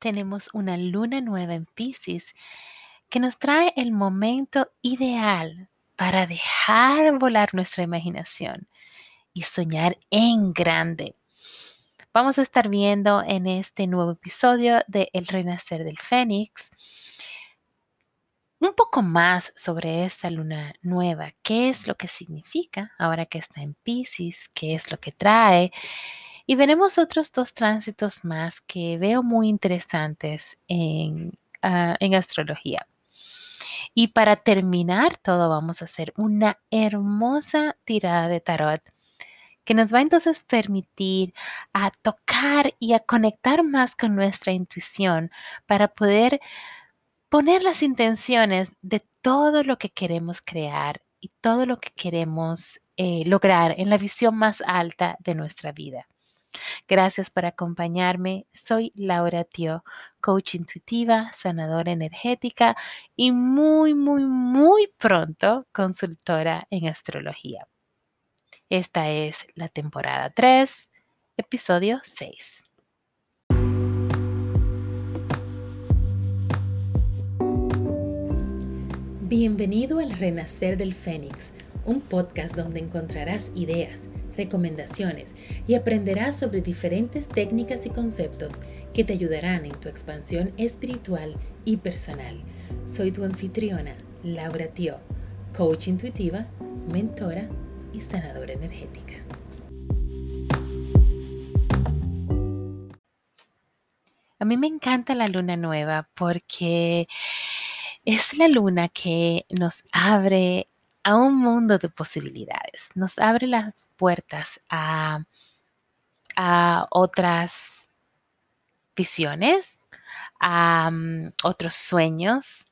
tenemos una luna nueva en Pisces que nos trae el momento ideal para dejar volar nuestra imaginación y soñar en grande. Vamos a estar viendo en este nuevo episodio de El Renacer del Fénix un poco más sobre esta luna nueva, qué es lo que significa ahora que está en Pisces, qué es lo que trae. Y veremos otros dos tránsitos más que veo muy interesantes en, ah, en astrología. Y para terminar todo, vamos a hacer una hermosa tirada de tarot que nos va entonces permitir a tocar y a conectar más con nuestra intuición para poder poner las intenciones de todo lo que queremos crear y todo lo que queremos eh, lograr en la visión más alta de nuestra vida. Gracias por acompañarme. Soy Laura Tio, coach intuitiva, sanadora energética y muy, muy, muy pronto consultora en astrología. Esta es la temporada 3, episodio 6. Bienvenido al Renacer del Fénix, un podcast donde encontrarás ideas, recomendaciones y aprenderás sobre diferentes técnicas y conceptos que te ayudarán en tu expansión espiritual y personal. Soy tu anfitriona, Laura Tio, coach intuitiva, mentora y sanadora energética. A mí me encanta la luna nueva porque es la luna que nos abre a un mundo de posibilidades, nos abre las puertas a, otras visiones, a mm, otros sueños,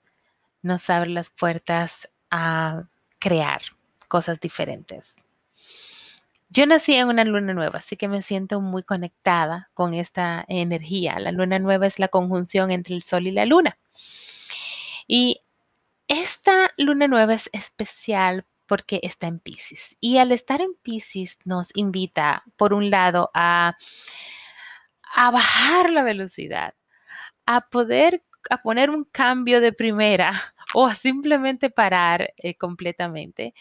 nos abre las puertas a crear cosas diferentes. Yo nací en una luna nueva, así que me siento muy conectada con esta energía. La luna nueva es la conjunción entre el sol y la luna. Y esta luna nueva es especial porque está en Pisces. Y al estar en Pisces nos invita, por un lado, a, bajar la velocidad, a poder a poner un cambio de primera o a simplemente parar eh, completamente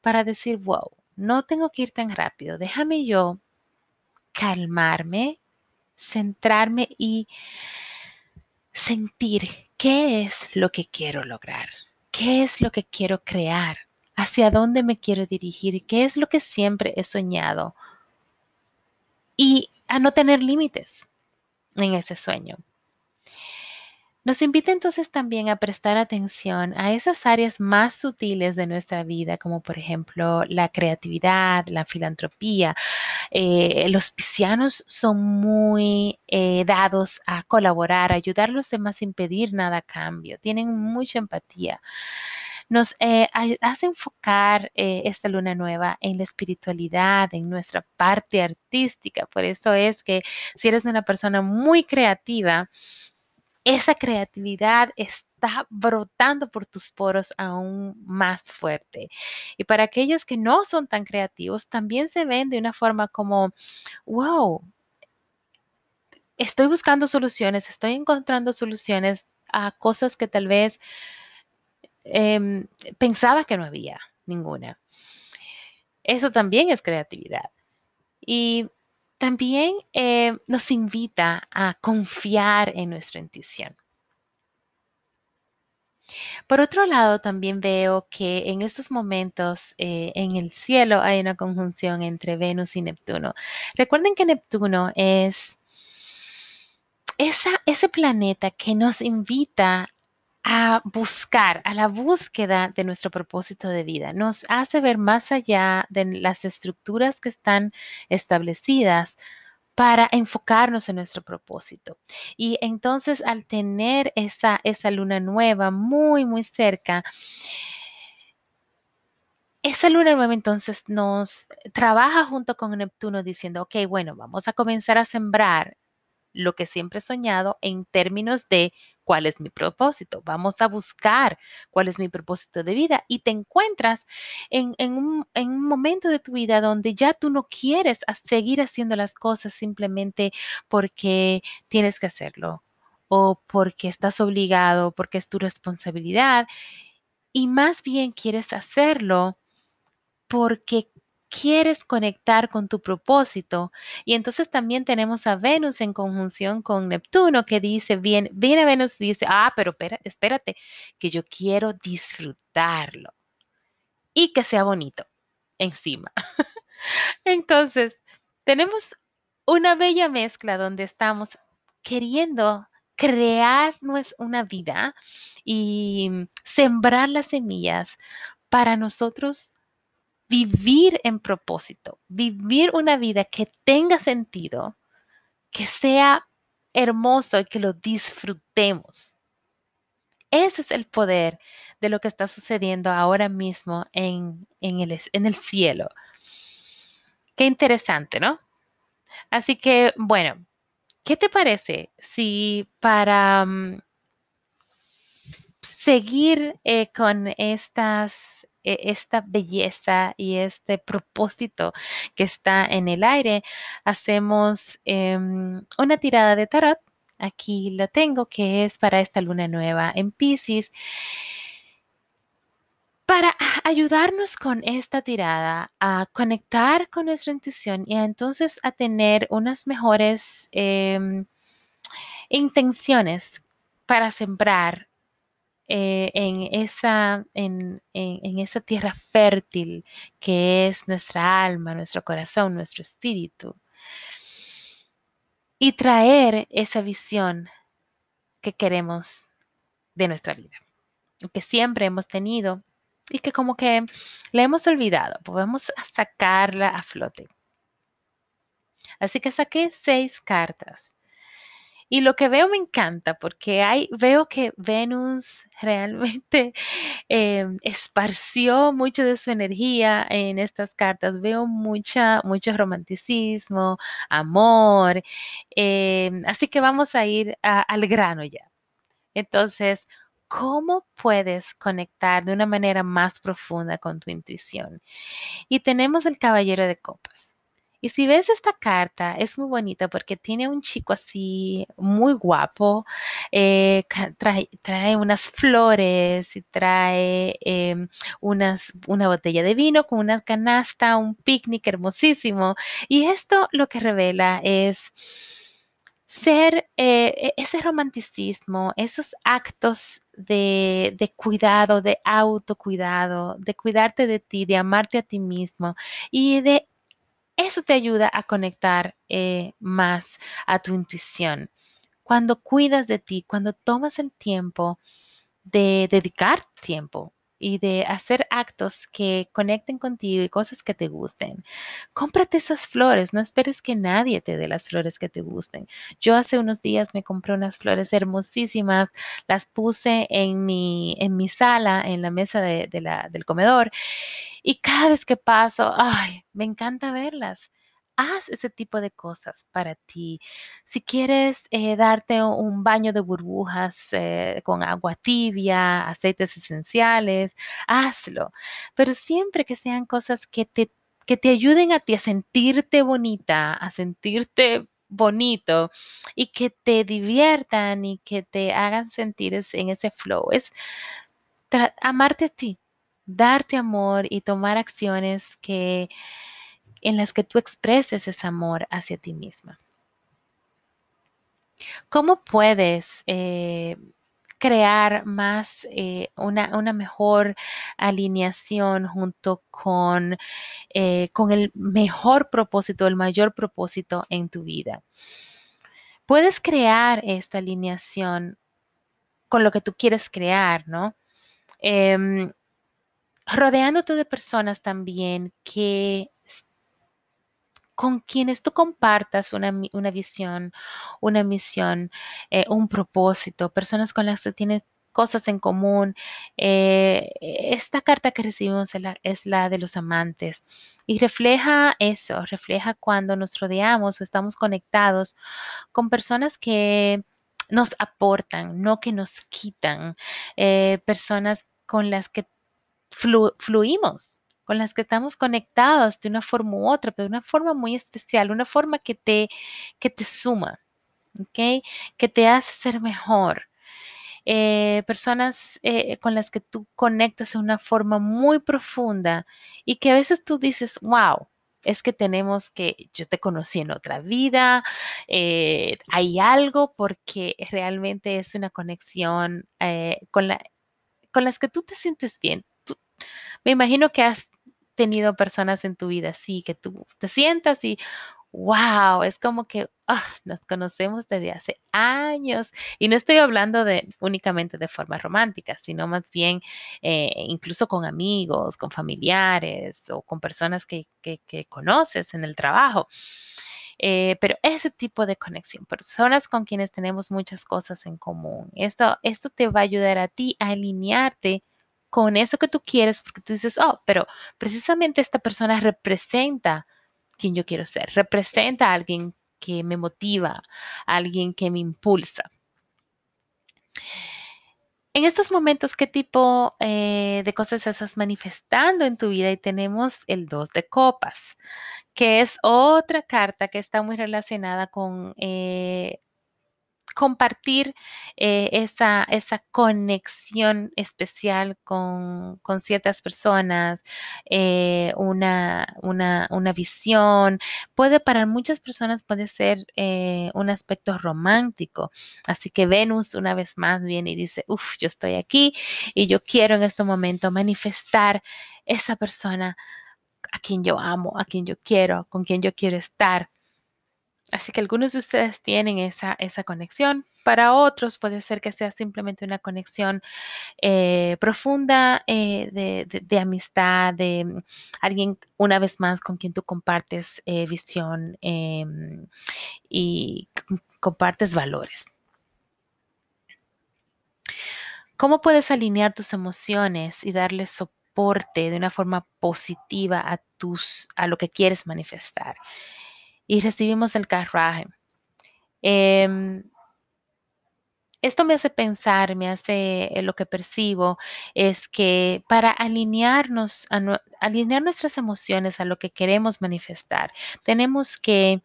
para decir, wow, no tengo que ir tan rápido, déjame yo calmarme, centrarme y sentir ¿Qué es lo que quiero lograr? ¿Qué es lo que quiero crear? ¿Hacia dónde me quiero dirigir? ¿Qué es lo que siempre he soñado? Y a no tener límites en ese sueño. Nos invita entonces también a prestar atención a esas áreas más sutiles de nuestra vida, como por ejemplo la creatividad, la filantropía. Eh, los piscianos son muy eh, dados a colaborar, a ayudar a los demás sin pedir nada a cambio, tienen mucha empatía nos eh, hace enfocar esta luna nueva en la espiritualidad, en nuestra parte artística. Por eso es que si eres una persona muy creativa, esa creatividad está brotando por tus poros aún más fuerte. Y para aquellos que no son tan creativos, también se ven de una forma como, wow, estoy buscando soluciones, estoy encontrando soluciones a cosas que tal vez em, pensaba que no había ninguna. Eso también es creatividad. Y también eh, nos invita a confiar en nuestra intuición. Por otro lado, también veo que en estos momentos eh, en el cielo hay una conjunción entre Venus y Neptuno. Recuerden que Neptuno es ese planeta que nos invita a buscar, a la búsqueda de nuestro propósito de vida. Nos hace ver más allá de las estructuras que están establecidas para enfocarnos en nuestro propósito. Y entonces al tener esa, esa luna nueva muy, muy cerca, esa luna nueva entonces nos trabaja junto con Neptuno diciendo, ok, bueno, vamos a comenzar a sembrar lo que siempre he soñado en términos de cuál es mi propósito. Vamos a buscar cuál es mi propósito de vida y te encuentras en, un, momento de tu vida donde ya tú no quieres seguir haciendo las cosas simplemente porque tienes que hacerlo o porque estás obligado, porque es tu responsabilidad, y más bien quieres hacerlo porque quieres conectar con tu propósito. Y entonces también tenemos a Venus en conjunción con Neptuno que dice, bien, viene Venus y dice, ah, pero espérate, que yo quiero disfrutarlo y que sea bonito encima. entonces, tenemos una bella mezcla donde estamos queriendo crear una vida y sembrar las semillas para nosotros vivir en propósito, vivir una vida que tenga sentido, que sea hermoso y que lo disfrutemos. Ese es el poder de lo que está sucediendo ahora mismo en, el, en el cielo. Qué interesante, ¿no? Así que, bueno, ¿qué te parece si para mm, seguir eh, con estas esta belleza y este propósito que está en el aire, hacemos em, una tirada de tarot. Aquí lo tengo, que es para esta luna nueva en Pisces. Para ayudarnos con esta tirada a conectar con nuestra intuición y entonces a tener unas mejores em, intenciones para sembrar eh, en, esa, en, esa tierra fértil que es nuestra alma, nuestro corazón, nuestro espíritu. Y traer esa visión que queremos de nuestra vida, que siempre hemos tenido y que como que la hemos olvidado, podemos sacarla a flote. Así que saqué seis cartas y lo que veo me encanta porque hay, veo que Venus realmente em, esparció mucho de su energía en estas cartas. Veo mucha, mucho romanticismo, amor. Em, así que vamos a ir al grano ya. Entonces, ¿cómo puedes conectar de una manera más profunda con tu intuición? Y tenemos el caballero de copas. Y si ves esta carta, es muy bonita porque tiene un chico así muy guapo, eh, trae, unas flores y trae unas, una botella de vino con una canasta, un picnic hermosísimo. Y esto lo que revela es ser eh, e, ese romanticismo, esos actos de, de, cuidado, de autocuidado, de cuidarte de ti, de amarte a ti mismo y de eso te ayuda a conectar eh, más a tu intuición. Cuando cuidas de ti, cuando tomas el tiempo de dedicar tiempo y de hacer actos que conecten contigo y cosas que te gusten. Cómprate esas flores, no esperes que nadie te dé las flores que te gusten. Yo hace unos días me compré unas flores hermosísimas, las puse en mi, en mi sala, en la mesa de, la, del comedor y cada vez que paso, ay, me encanta verlas. Haz ese tipo de cosas para ti. Si quieres eh, darte un baño de burbujas eh, con agua tibia, aceites esenciales, hazlo. Pero siempre que sean cosas que te, que te ayuden a ti a sentirte bonita, a sentirte bonito y que te diviertan y que te hagan sentir en ese flow. Es amarte a ti, darte amor y tomar acciones que en las que tú expreses ese amor hacia ti misma. ¿Cómo puedes eh, crear más eh, una, mejor alineación junto con, eh, con el mejor propósito, el mayor propósito en tu vida? Puedes crear esta alineación con lo que tú quieres crear, ¿no? Em, rodeándote de personas también que con quienes tú compartas una, visión, una misión, eh, un propósito, personas con las que tienes cosas en común. Eh, esta carta que recibimos es la, es la, de los amantes y refleja eso, refleja cuando nos rodeamos o estamos conectados con personas que nos aportan, no que nos quitan, eh, personas con las que fluimos, con las que estamos conectados de una forma u otra, pero de una forma muy especial, una forma que te, que te suma. ¿ok? Que te hace ser mejor. Eh, personas eh, con las que tú conectas de una forma muy profunda y que a veces tú dices, wow, es que tenemos que, yo te conocí en otra vida, eh, hay algo porque realmente es una conexión con, la, con las que tú te sientes bien. me imagino que has tenido personas en tu vida así, que tú te sientas y, wow, es como que ah, nos conocemos desde hace años. Y no estoy hablando de únicamente de forma romántica, sino más bien eh, incluso con amigos, con familiares o con personas que, conoces en el trabajo. Eh, pero ese tipo de conexión, personas con quienes tenemos muchas cosas en común, esto, esto te va a ayudar a ti a alinearte con eso que tú quieres, porque tú dices, oh, pero precisamente esta persona representa quien yo quiero ser, representa a alguien que me motiva, a alguien que me impulsa. En estos momentos, ¿qué tipo eh, de cosas estás manifestando en tu vida? Y tenemos el dos de copas, que es otra carta que está muy relacionada con eh, compartir eh, esa, esa, conexión especial con, ciertas personas, eh, una, una, visión. Puede, para muchas personas puede ser eh, un aspecto romántico. Así que Venus una vez más viene y dice, uff, yo estoy aquí y yo quiero en este momento manifestar esa persona a quien yo amo, a quien yo quiero, con quien yo quiero estar. Así que algunos de ustedes tienen esa, esa conexión. Para otros puede ser que sea simplemente una conexión eh, profunda eh, de, amistad, de mm, alguien una vez más con quien tú compartes eh, visión em, y compartes valores. ¿Cómo puedes alinear tus emociones y darle soporte de una forma positiva a, tus, a lo que quieres manifestar? Y recibimos el carruaje. Em, esto me hace pensar, me hace eh, lo que percibo, es que para alinearnos, alinear nuestras emociones a lo que queremos manifestar, tenemos que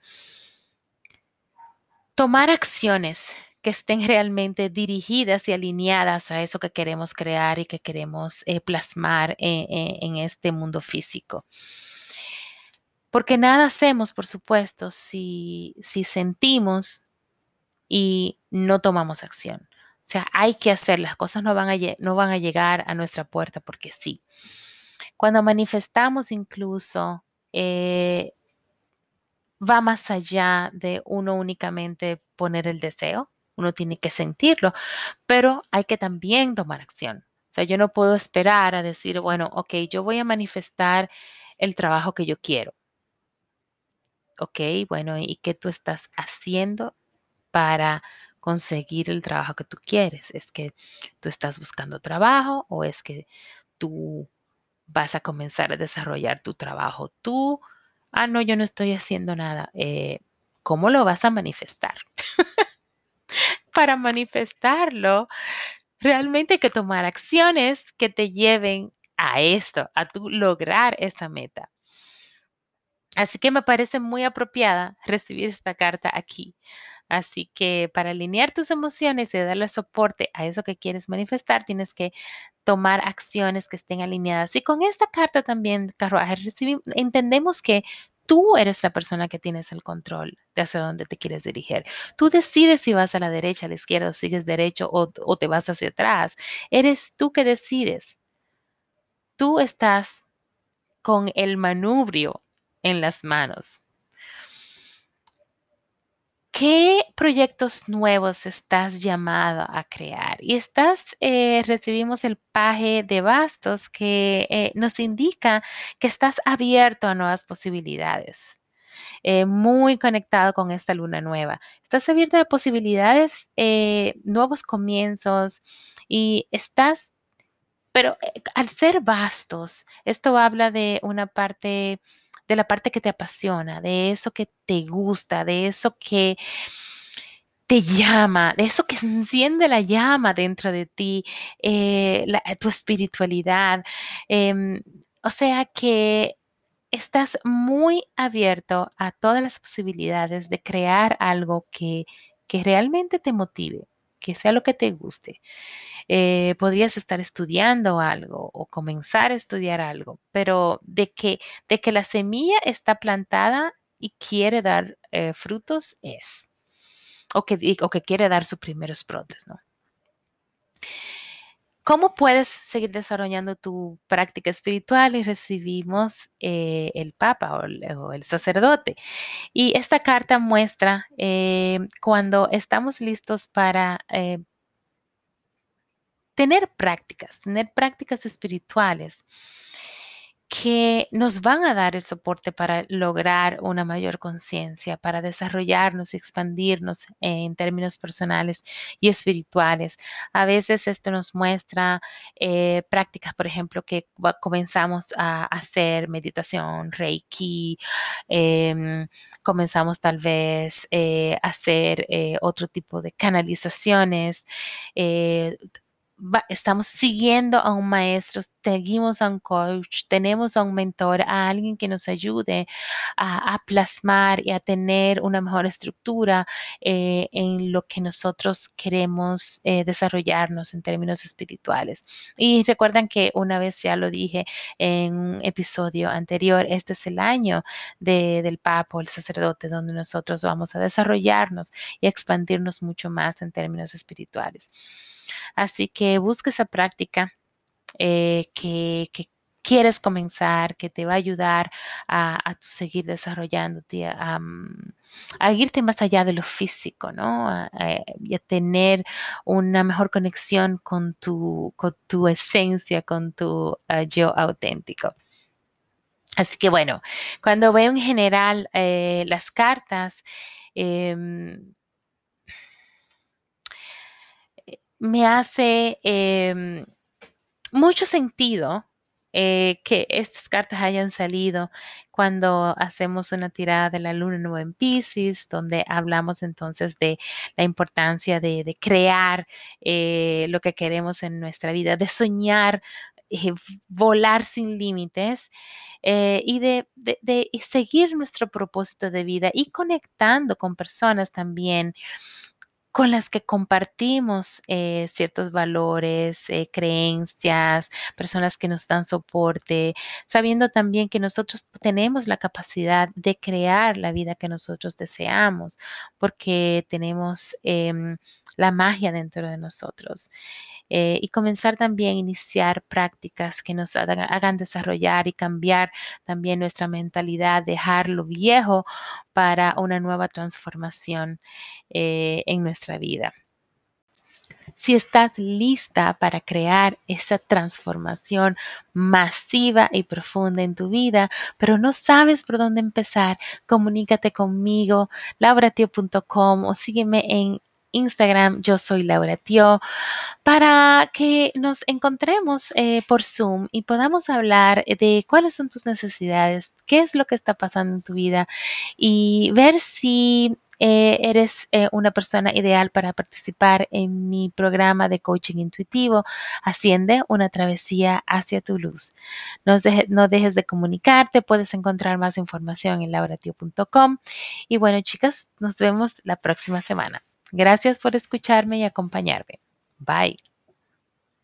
tomar acciones que estén realmente dirigidas y alineadas a eso que queremos crear y que queremos eh, plasmar eh, en este mundo físico. Porque nada hacemos, por supuesto, si, si sentimos y no tomamos acción. O sea, hay que hacer, las cosas no van a, llegar a nuestra puerta porque sí. Cuando manifestamos incluso, eh, va más allá de uno únicamente poner el deseo, uno tiene que sentirlo, pero hay que también tomar acción. O sea, yo no puedo esperar a decir, bueno, ok, yo voy a manifestar el trabajo que yo quiero ok, bueno, ¿y qué tú estás haciendo para conseguir el trabajo que tú quieres? ¿Es que tú estás buscando trabajo o es que tú vas a comenzar a desarrollar tu trabajo tú? Ah, no, yo no estoy haciendo nada. Eh, ¿Cómo lo vas a manifestar? para manifestarlo, realmente hay que tomar acciones que te lleven a esto, a tu lograr esa meta. Así que me parece muy apropiada recibir esta carta aquí. Así que para alinear tus emociones y darle soporte a eso que quieres manifestar, tienes que tomar acciones que estén alineadas. Y con esta carta también, carruaje, entendemos que tú eres la persona que tienes el control de hacia dónde te quieres dirigir. Tú decides si vas a la derecha, a la izquierda, o sigues derecho o, o te vas hacia atrás. Eres tú que decides. Tú estás con el manubrio en las manos. ¿Qué proyectos nuevos estás llamado a crear? Y estás, eh, recibimos el paje de bastos que eh, nos indica que estás abierto a nuevas posibilidades. Eh, muy conectado con esta luna nueva. Estás abierto a posibilidades, nuevos comienzos y estás, pero al ser bastos, esto habla de una parte de la parte que te apasiona, de eso que te gusta, de eso que te llama, de eso que enciende la llama dentro de ti, eh, tu espiritualidad. Em, o sea que estás muy abierto a todas las posibilidades de crear algo que, que realmente te motive, que sea lo que te guste. Eh, podrías estar estudiando algo o comenzar a estudiar algo, pero de que, de que la semilla está plantada y quiere dar eh, frutos es, o que, o que quiere dar sus primeros brotes, ¿no? ¿Cómo puedes seguir desarrollando tu práctica espiritual? Y recibimos eh, el Papa o el, sacerdote. Y esta carta muestra eh, cuando estamos listos para eh, tener prácticas, tener prácticas espirituales que nos van a dar el soporte para lograr una mayor conciencia, para desarrollarnos y expandirnos en términos personales y espirituales. A veces esto nos muestra eh, prácticas, por ejemplo, que comenzamos a hacer meditación, reiki, em, comenzamos tal vez eh, a hacer eh, otro tipo de canalizaciones estamos siguiendo a un maestro, seguimos a un coach, tenemos a un mentor, a alguien que nos ayude a, plasmar y a tener una mejor estructura eh, en lo que nosotros queremos eh, desarrollarnos en términos espirituales. Y recuerdan que una vez ya lo dije en un episodio anterior, este es el año del Papa, el sacerdote, donde nosotros vamos a desarrollarnos y expandirnos mucho más en términos espirituales. Así que busca esa práctica eh, que, quieres comenzar, que te va a ayudar a, seguir desarrollándote, a, irte más allá de lo físico, ¿no? A, y a tener una mejor conexión con tu, con tu esencia, con tu ah, yo auténtico. Así que bueno, cuando veo en general eh, las cartas, em, me hace em, mucho sentido eh, que estas cartas hayan salido cuando hacemos una tirada de la luna nueva en Pisces, donde hablamos entonces de la importancia de, crear eh, lo que queremos en nuestra vida, de soñar, eh, volar sin límites y de, de seguir nuestro propósito de vida y conectando con personas también con las que compartimos eh, ciertos valores, eh, creencias, personas que nos dan soporte, sabiendo también que nosotros tenemos la capacidad de crear la vida que nosotros deseamos, porque tenemos em, la magia dentro de nosotros. Eh, y comenzar también a iniciar prácticas que nos hagan, desarrollar y cambiar también nuestra mentalidad, dejar lo viejo para una nueva transformación eh, en nuestra vida. Si estás lista para crear esa transformación masiva y profunda en tu vida, pero no sabes por dónde empezar, comunícate conmigo, lauratio.com o sígueme en Instagram, yo soy Laura Tio, para que nos encontremos eh, por Zoom y podamos hablar de cuáles son tus necesidades, qué es lo que está pasando en tu vida y ver si eh, eres eh, una persona ideal para participar en mi programa de coaching intuitivo, Asciende una travesía hacia tu luz. No, no dejes de comunicarte, puedes encontrar más información en lauratio.com. Y bueno, chicas, nos vemos la próxima semana. Gracias por escucharme y acompañarme. Bye.